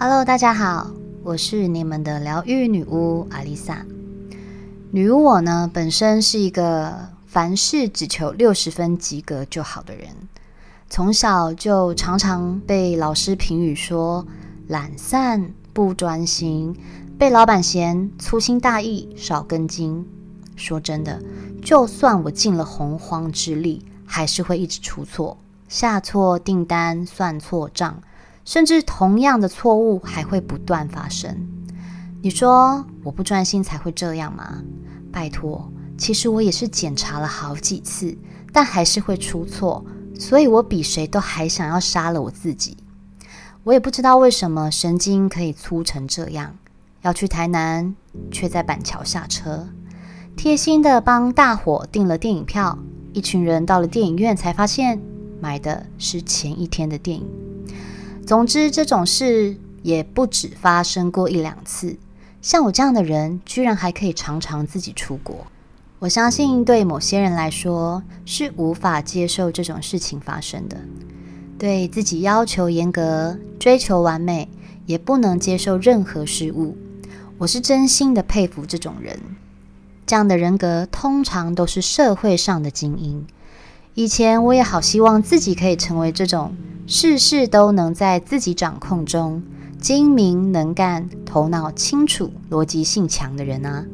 Hello，大家好，我是你们的疗愈女巫阿丽萨。女巫我呢，本身是一个凡事只求六十分及格就好的人，从小就常常被老师评语说懒散、不专心，被老板嫌粗心大意、少根筋。说真的，就算我尽了洪荒之力，还是会一直出错，下错订单，算错账。甚至同样的错误还会不断发生。你说我不专心才会这样吗？拜托，其实我也是检查了好几次，但还是会出错，所以我比谁都还想要杀了我自己。我也不知道为什么神经可以粗成这样。要去台南，却在板桥下车，贴心的帮大伙订了电影票。一群人到了电影院，才发现买的是前一天的电影。总之，这种事也不止发生过一两次。像我这样的人，居然还可以常常自己出国。我相信，对某些人来说是无法接受这种事情发生的。对自己要求严格，追求完美，也不能接受任何失误。我是真心的佩服这种人。这样的人格通常都是社会上的精英。以前我也好希望自己可以成为这种。事事都能在自己掌控中，精明能干、头脑清楚、逻辑性强的人啊！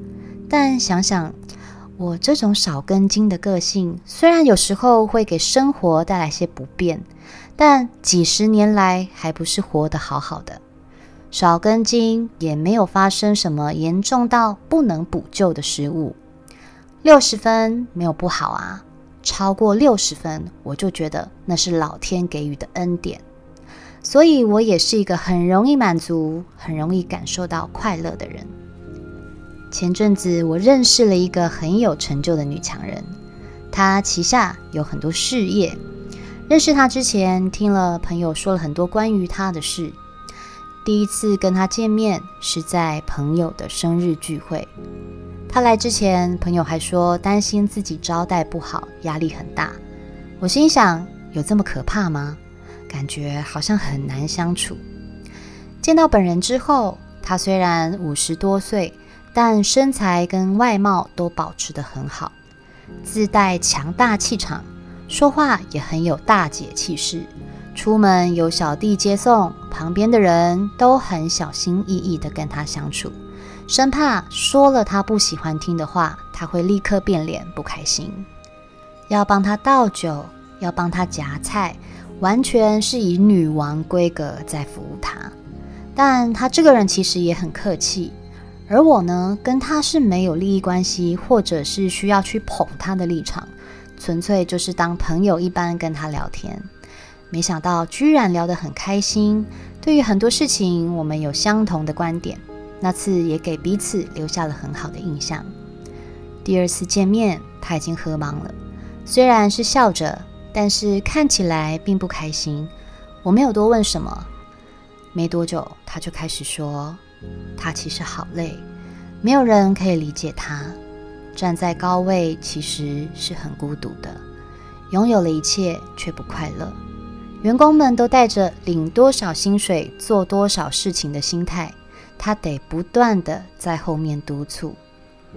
但想想我这种少根筋的个性，虽然有时候会给生活带来些不便，但几十年来还不是活得好好的。少根筋也没有发生什么严重到不能补救的失误。六十分没有不好啊。超过六十分，我就觉得那是老天给予的恩典，所以我也是一个很容易满足、很容易感受到快乐的人。前阵子我认识了一个很有成就的女强人，她旗下有很多事业。认识她之前，听了朋友说了很多关于她的事。第一次跟她见面是在朋友的生日聚会。他来之前，朋友还说担心自己招待不好，压力很大。我心想，有这么可怕吗？感觉好像很难相处。见到本人之后，他虽然五十多岁，但身材跟外貌都保持得很好，自带强大气场，说话也很有大姐气势。出门有小弟接送，旁边的人都很小心翼翼地跟他相处。生怕说了他不喜欢听的话，他会立刻变脸不开心。要帮他倒酒，要帮他夹菜，完全是以女王规格在服务他。但他这个人其实也很客气，而我呢，跟他是没有利益关系，或者是需要去捧他的立场，纯粹就是当朋友一般跟他聊天。没想到居然聊得很开心，对于很多事情我们有相同的观点。那次也给彼此留下了很好的印象。第二次见面，他已经喝忙了，虽然是笑着，但是看起来并不开心。我没有多问什么，没多久他就开始说，他其实好累，没有人可以理解他，站在高位其实是很孤独的，拥有了一切却不快乐。员工们都带着领多少薪水做多少事情的心态。他得不断的在后面督促，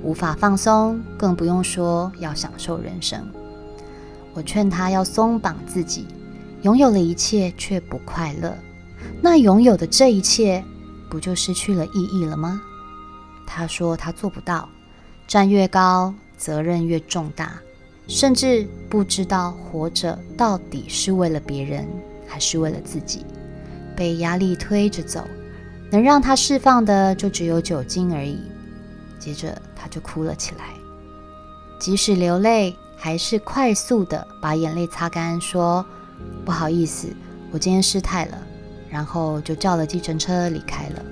无法放松，更不用说要享受人生。我劝他要松绑自己，拥有了一切却不快乐，那拥有的这一切不就失去了意义了吗？他说他做不到，站越高责任越重大，甚至不知道活着到底是为了别人还是为了自己，被压力推着走。能让他释放的就只有酒精而已。接着他就哭了起来，即使流泪，还是快速的把眼泪擦干，说：“不好意思，我今天失态了。”然后就叫了计程车离开了。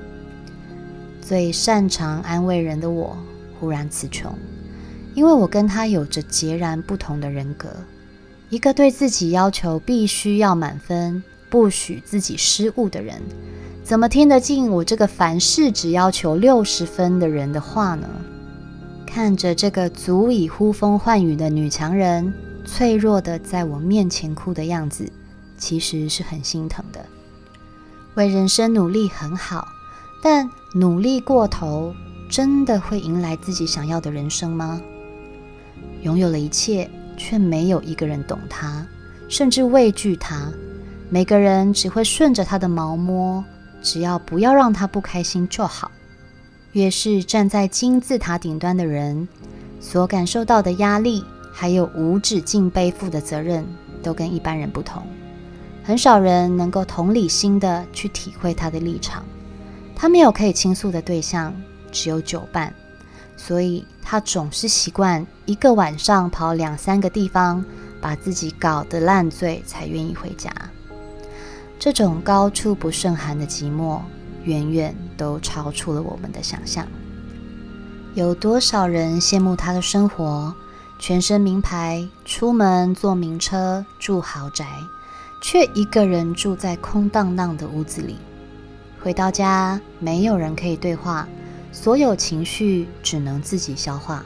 最擅长安慰人的我，忽然词穷，因为我跟他有着截然不同的人格，一个对自己要求必须要满分，不许自己失误的人。怎么听得进我这个凡事只要求六十分的人的话呢？看着这个足以呼风唤雨的女强人，脆弱的在我面前哭的样子，其实是很心疼的。为人生努力很好，但努力过头，真的会迎来自己想要的人生吗？拥有了一切，却没有一个人懂他，甚至畏惧他。每个人只会顺着他的毛摸，只要不要让他不开心就好。越是站在金字塔顶端的人，所感受到的压力，还有无止境背负的责任，都跟一般人不同。很少人能够同理心的去体会他的立场，他没有可以倾诉的对象，只有酒伴，所以他总是习惯一个晚上跑两三个地方，把自己搞得烂醉才愿意回家。这种高处不胜寒的寂寞，远远都超出了我们的想象。有多少人羡慕他的生活，全身名牌，出门坐名车，住豪宅？却一个人住在空荡荡的屋子里，回到家没有人可以对话，所有情绪只能自己消化，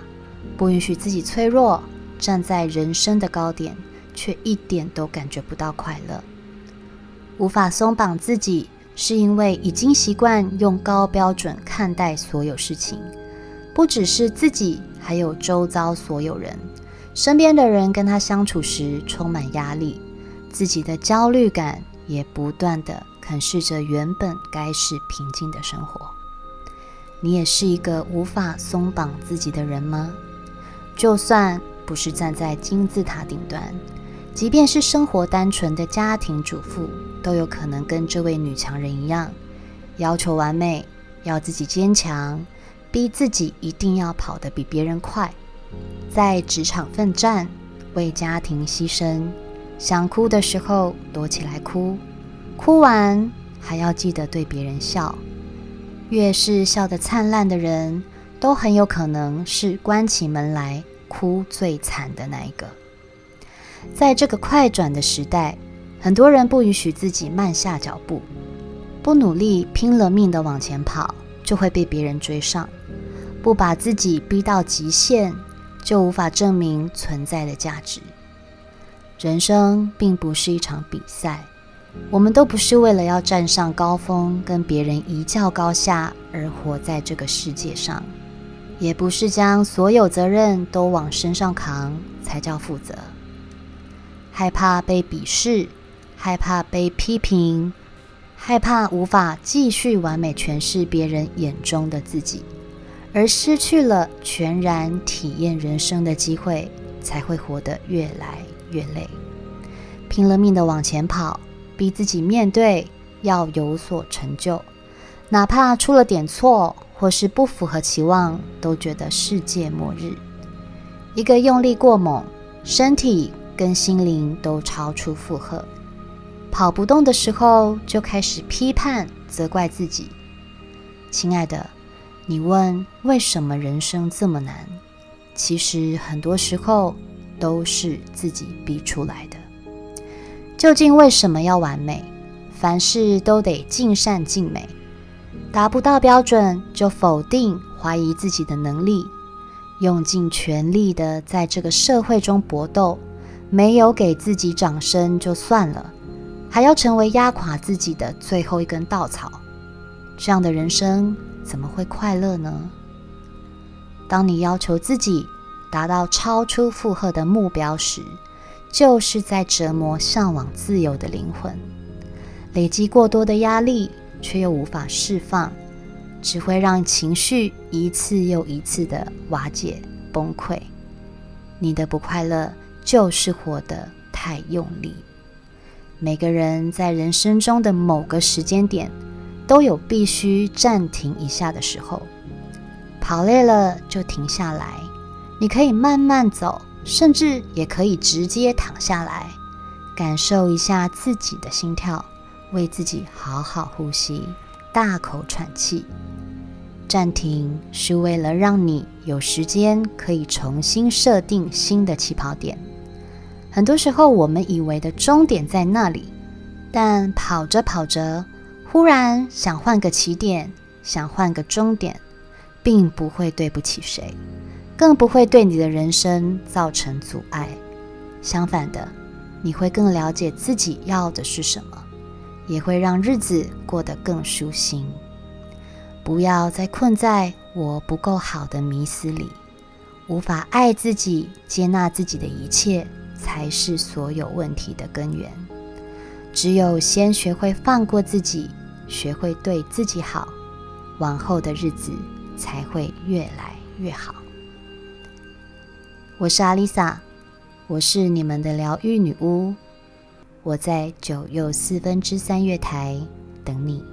不允许自己脆弱，站在人生的高点，却一点都感觉不到快乐，无法松绑自己，是因为已经习惯用高标准看待所有事情，不只是自己，还有周遭所有人，身边的人跟他相处时充满压力。自己的焦虑感也不断的啃噬着原本该是平静的生活。你也是一个无法松绑自己的人吗？就算不是站在金字塔顶端，即便是生活单纯的家庭主妇，都有可能跟这位女强人一样，要求完美，要自己坚强，逼自己一定要跑得比别人快，在职场奋战，为家庭牺牲。想哭的时候躲起来哭，哭完还要记得对别人笑。越是笑得灿烂的人，都很有可能是关起门来哭最惨的那一个。在这个快转的时代，很多人不允许自己慢下脚步，不努力拼了命的往前跑，就会被别人追上；不把自己逼到极限，就无法证明存在的价值。人生并不是一场比赛，我们都不是为了要站上高峰跟别人一较高下而活在这个世界上，也不是将所有责任都往身上扛才叫负责。害怕被鄙视，害怕被批评，害怕无法继续完美诠释别人眼中的自己，而失去了全然体验人生的机会，才会活得越来。越累，拼了命的往前跑，逼自己面对要有所成就，哪怕出了点错或是不符合期望，都觉得世界末日。一个用力过猛，身体跟心灵都超出负荷，跑不动的时候就开始批判责怪自己。亲爱的，你问为什么人生这么难？其实很多时候。都是自己逼出来的。究竟为什么要完美？凡事都得尽善尽美，达不到标准就否定、怀疑自己的能力，用尽全力的在这个社会中搏斗，没有给自己掌声就算了，还要成为压垮自己的最后一根稻草。这样的人生怎么会快乐呢？当你要求自己。达到超出负荷的目标时，就是在折磨向往自由的灵魂。累积过多的压力，却又无法释放，只会让情绪一次又一次的瓦解崩溃。你的不快乐，就是活得太用力。每个人在人生中的某个时间点，都有必须暂停一下的时候。跑累了就停下来。你可以慢慢走，甚至也可以直接躺下来，感受一下自己的心跳，为自己好好呼吸，大口喘气。暂停是为了让你有时间可以重新设定新的起跑点。很多时候，我们以为的终点在那里，但跑着跑着，忽然想换个起点，想换个终点，并不会对不起谁。更不会对你的人生造成阻碍。相反的，你会更了解自己要的是什么，也会让日子过得更舒心。不要再困在我不够好的迷思里，无法爱自己、接纳自己的一切，才是所有问题的根源。只有先学会放过自己，学会对自己好，往后的日子才会越来越好。我是阿丽萨，我是你们的疗愈女巫，我在九又四分之三月台等你。